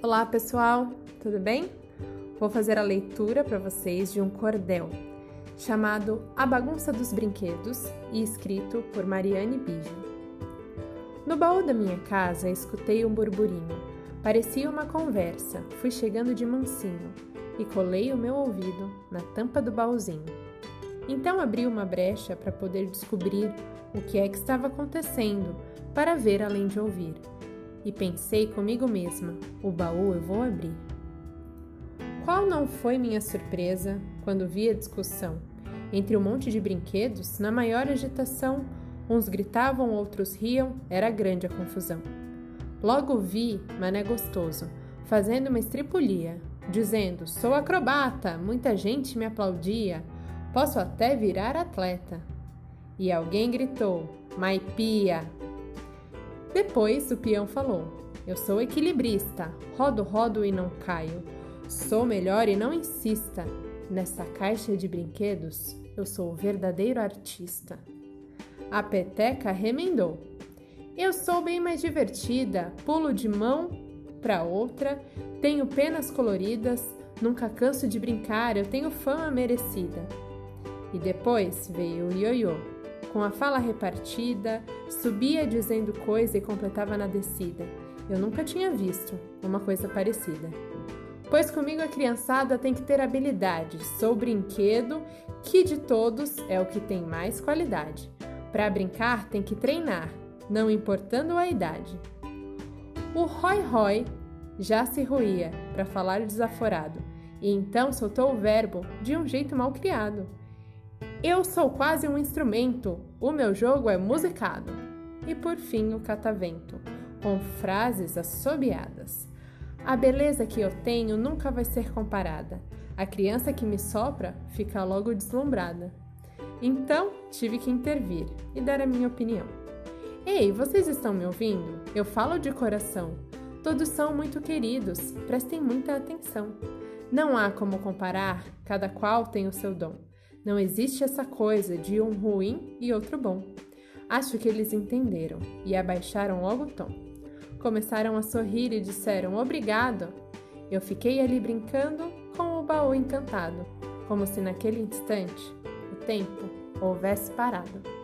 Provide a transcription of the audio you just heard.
Olá pessoal, tudo bem? Vou fazer a leitura para vocês de um cordel chamado A Bagunça dos Brinquedos e escrito por Mariane Bijo. No baú da minha casa escutei um burburinho. Parecia uma conversa. Fui chegando de mansinho e colei o meu ouvido na tampa do baúzinho. Então abri uma brecha para poder descobrir o que é que estava acontecendo, para ver além de ouvir e pensei comigo mesma: o baú eu vou abrir. Qual não foi minha surpresa quando vi a discussão? Entre um monte de brinquedos, na maior agitação, uns gritavam, outros riam, era grande a confusão. Logo vi Mané Gostoso fazendo uma estripulia, dizendo: Sou acrobata, muita gente me aplaudia, posso até virar atleta. E alguém gritou: Maipia, depois o peão falou: Eu sou equilibrista, rodo, rodo e não caio. Sou melhor e não insista. Nessa caixa de brinquedos, eu sou o verdadeiro artista. A peteca remendou. Eu sou bem mais divertida, pulo de mão para outra, tenho penas coloridas, nunca canso de brincar, eu tenho fama merecida. E depois veio o ioiô com a fala repartida, subia dizendo coisa e completava na descida. Eu nunca tinha visto uma coisa parecida. Pois comigo a criançada tem que ter habilidade. Sou brinquedo que de todos é o que tem mais qualidade. Para brincar tem que treinar, não importando a idade. O Roy Roy já se ruía para falar desaforado, e então soltou o verbo de um jeito mal criado. Eu sou quase um instrumento, o meu jogo é musicado. E por fim o catavento, com frases assobiadas. A beleza que eu tenho nunca vai ser comparada. A criança que me sopra fica logo deslumbrada. Então tive que intervir e dar a minha opinião. Ei, vocês estão me ouvindo? Eu falo de coração. Todos são muito queridos, prestem muita atenção. Não há como comparar, cada qual tem o seu dom. Não existe essa coisa de um ruim e outro bom. Acho que eles entenderam e abaixaram logo o tom. Começaram a sorrir e disseram obrigado. Eu fiquei ali brincando com o baú encantado, como se naquele instante o tempo houvesse parado.